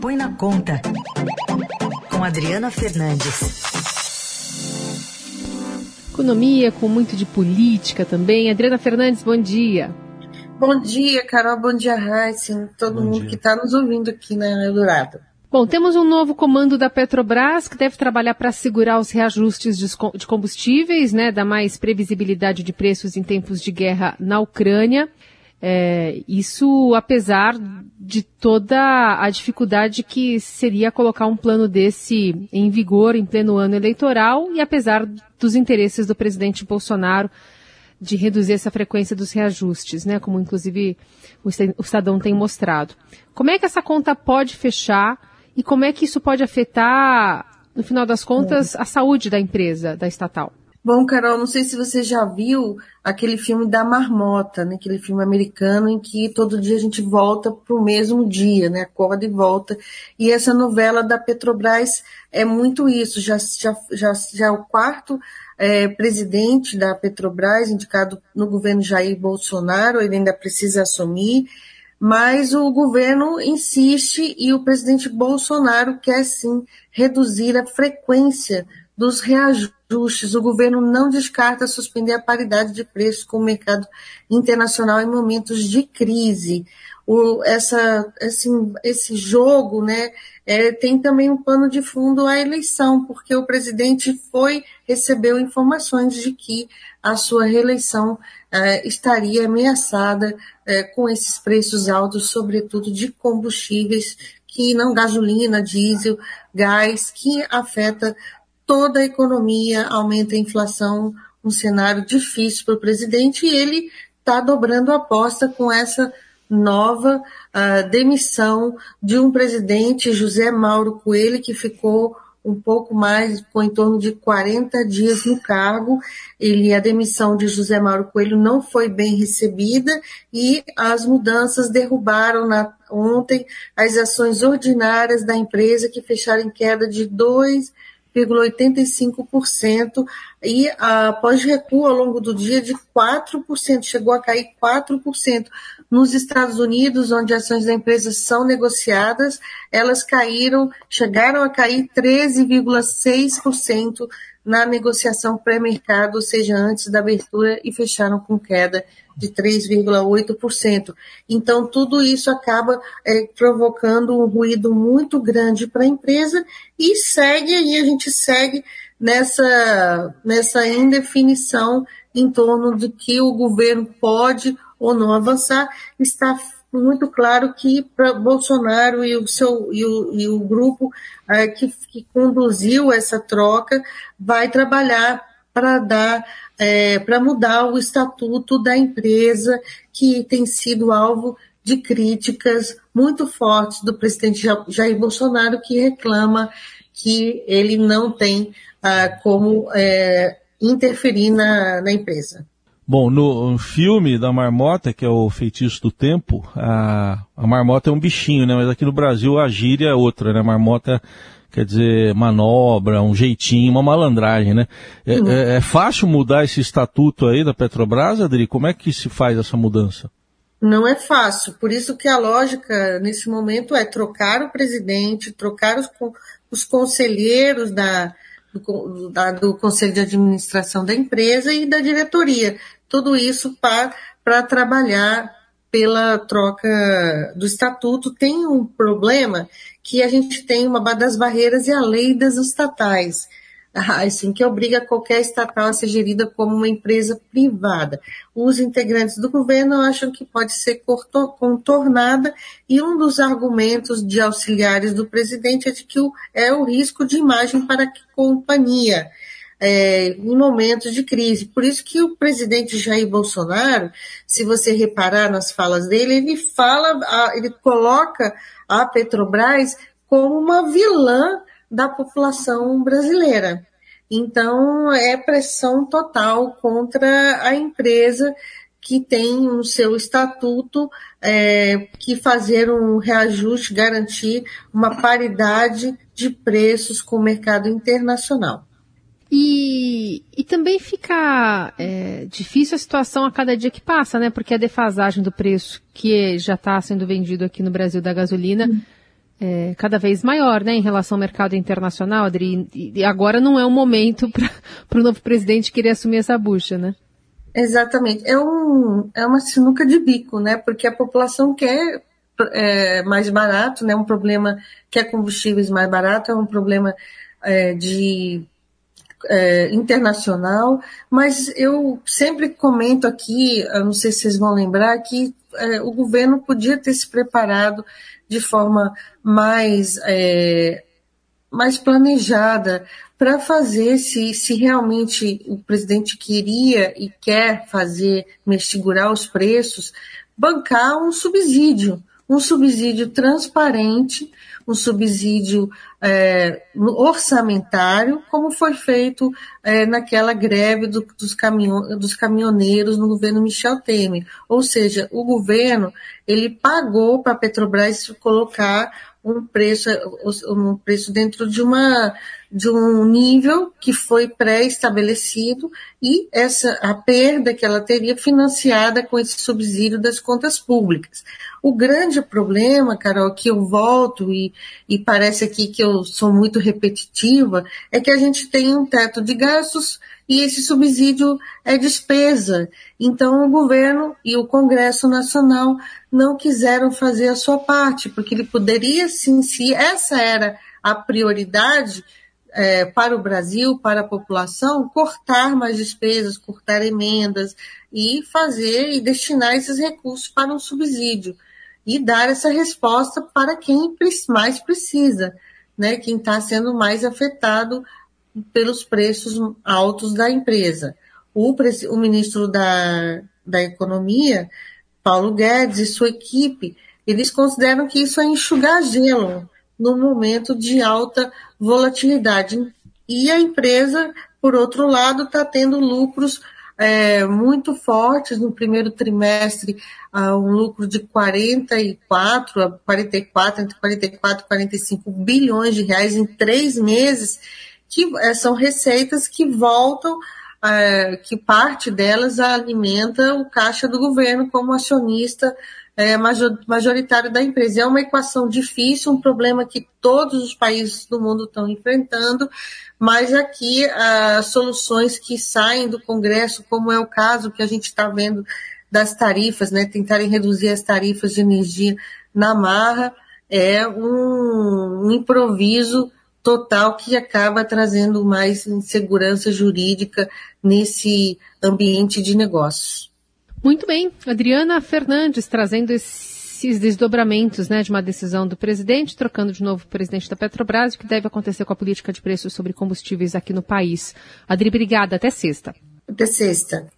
Põe na Conta, com Adriana Fernandes. Economia com muito de política também. Adriana Fernandes, bom dia. Bom dia, Carol. Bom dia, Raíssa. Todo bom mundo dia. que está nos ouvindo aqui na Eldorado. Bom, temos um novo comando da Petrobras que deve trabalhar para segurar os reajustes de combustíveis, né, dar mais previsibilidade de preços em tempos de guerra na Ucrânia. É, isso apesar de toda a dificuldade que seria colocar um plano desse em vigor em pleno ano eleitoral e apesar dos interesses do presidente Bolsonaro de reduzir essa frequência dos reajustes, né, como inclusive o Estadão tem mostrado. Como é que essa conta pode fechar e como é que isso pode afetar, no final das contas, a saúde da empresa, da estatal? Bom, Carol, não sei se você já viu aquele filme da Marmota, né? aquele filme americano em que todo dia a gente volta para o mesmo dia, né? acorda e volta. E essa novela da Petrobras é muito isso, já, já, já, já é o quarto é, presidente da Petrobras, indicado no governo Jair Bolsonaro, ele ainda precisa assumir, mas o governo insiste e o presidente Bolsonaro quer sim reduzir a frequência dos reajustes. O governo não descarta suspender a paridade de preços com o mercado internacional em momentos de crise. O, essa, esse, esse jogo né, é, tem também um pano de fundo a eleição, porque o presidente foi, recebeu informações de que a sua reeleição é, estaria ameaçada é, com esses preços altos, sobretudo de combustíveis, que não gasolina, diesel, gás, que afeta toda a economia, aumenta a inflação, um cenário difícil para o presidente, e ele está dobrando a aposta com essa nova uh, demissão de um presidente, José Mauro Coelho, que ficou um pouco mais, com em torno de 40 dias no cargo. Ele, a demissão de José Mauro Coelho não foi bem recebida e as mudanças derrubaram na, ontem as ações ordinárias da empresa que fecharam em queda de 2 0,85% e após recuo ao longo do dia de 4%, chegou a cair 4%. Nos Estados Unidos, onde ações da empresa são negociadas, elas caíram, chegaram a cair 13,6% na negociação pré-mercado, ou seja, antes da abertura, e fecharam com queda de 3,8%. Então, tudo isso acaba é, provocando um ruído muito grande para a empresa e segue aí, a gente segue nessa, nessa indefinição em torno de que o governo pode ou não avançar. Está muito claro que para Bolsonaro e o seu e o, e o grupo é, que, que conduziu essa troca vai trabalhar para dar é, para mudar o estatuto da empresa que tem sido alvo de críticas muito fortes do presidente Jair Bolsonaro que reclama que ele não tem ah, como é, interferir na, na empresa. Bom, no filme da marmota, que é o Feitiço do Tempo, a, a marmota é um bichinho, né? Mas aqui no Brasil a gíria é outra, né? A marmota quer dizer manobra, um jeitinho, uma malandragem, né? É, uhum. é, é fácil mudar esse estatuto aí da Petrobras, Adri? Como é que se faz essa mudança? Não é fácil, por isso que a lógica nesse momento é trocar o presidente, trocar os, os conselheiros da, do, da, do Conselho de Administração da empresa e da diretoria tudo isso para trabalhar pela troca do estatuto. Tem um problema que a gente tem uma das barreiras e a lei das estatais, assim, que obriga qualquer estatal a ser gerida como uma empresa privada. Os integrantes do governo acham que pode ser contornada e um dos argumentos de auxiliares do presidente é de que é o risco de imagem para a companhia é, em momentos de crise. Por isso que o presidente Jair Bolsonaro, se você reparar nas falas dele, ele fala, ele coloca a Petrobras como uma vilã da população brasileira. Então, é pressão total contra a empresa que tem no seu estatuto é, que fazer um reajuste, garantir uma paridade de preços com o mercado internacional. E, e também fica é, difícil a situação a cada dia que passa, né? Porque a defasagem do preço que já está sendo vendido aqui no Brasil da gasolina é, cada vez maior, né, em relação ao mercado internacional, Adri. E agora não é o momento para o novo presidente querer assumir essa bucha, né? Exatamente. É, um, é uma sinuca de bico, né? Porque a população quer é, mais barato, né? Um problema quer combustíveis mais barato, é um problema é, de é, internacional, mas eu sempre comento aqui, não sei se vocês vão lembrar, que é, o governo podia ter se preparado de forma mais, é, mais planejada para fazer se, se realmente o presidente queria e quer fazer, segurar os preços, bancar um subsídio, um subsídio transparente, um subsídio é, orçamentário, como foi feito é, naquela greve do, dos, caminhon, dos caminhoneiros no governo Michel Temer. Ou seja, o governo ele pagou para a Petrobras colocar um preço, um preço dentro de uma de um nível que foi pré-estabelecido e essa a perda que ela teria financiada com esse subsídio das contas públicas. O grande problema, Carol, que eu volto e, e parece aqui que eu sou muito repetitiva, é que a gente tem um teto de gastos e esse subsídio é despesa. Então, o governo e o Congresso Nacional não quiseram fazer a sua parte, porque ele poderia, sim, se essa era a prioridade é, para o Brasil, para a população, cortar mais despesas, cortar emendas e fazer e destinar esses recursos para um subsídio e dar essa resposta para quem mais precisa, né, quem está sendo mais afetado pelos preços altos da empresa. O, o ministro da, da Economia, Paulo Guedes e sua equipe, eles consideram que isso é enxugar gelo no momento de alta volatilidade. E a empresa, por outro lado, está tendo lucros é, muito fortes. No primeiro trimestre, uh, um lucro de 44 a 44, entre 44 e 45 bilhões de reais em três meses, que é, são receitas que voltam, uh, que parte delas alimenta o caixa do governo como acionista é, majoritário da empresa. É uma equação difícil, um problema que todos os países do mundo estão enfrentando, mas aqui as soluções que saem do Congresso, como é o caso que a gente está vendo das tarifas, né, tentarem reduzir as tarifas de energia na marra, é um, um improviso total que acaba trazendo mais insegurança jurídica nesse ambiente de negócios. Muito bem. Adriana Fernandes trazendo esses desdobramentos né, de uma decisão do presidente, trocando de novo o presidente da Petrobras, o que deve acontecer com a política de preços sobre combustíveis aqui no país. Adri, obrigada. Até sexta. Até sexta.